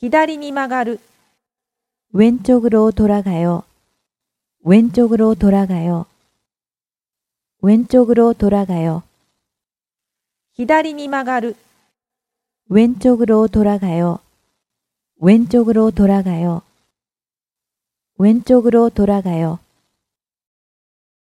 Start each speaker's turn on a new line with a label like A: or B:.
A: 左に曲がる
B: 왼쪽으로 돌아가 요. 왼쪽으로 돌아가 요. 왼쪽으로 돌아가 요.
A: 左に曲がる
B: 왼쪽으로 돌아가 요. 왼쪽으로 돌아가 요. 왼쪽으로 돌아가 요.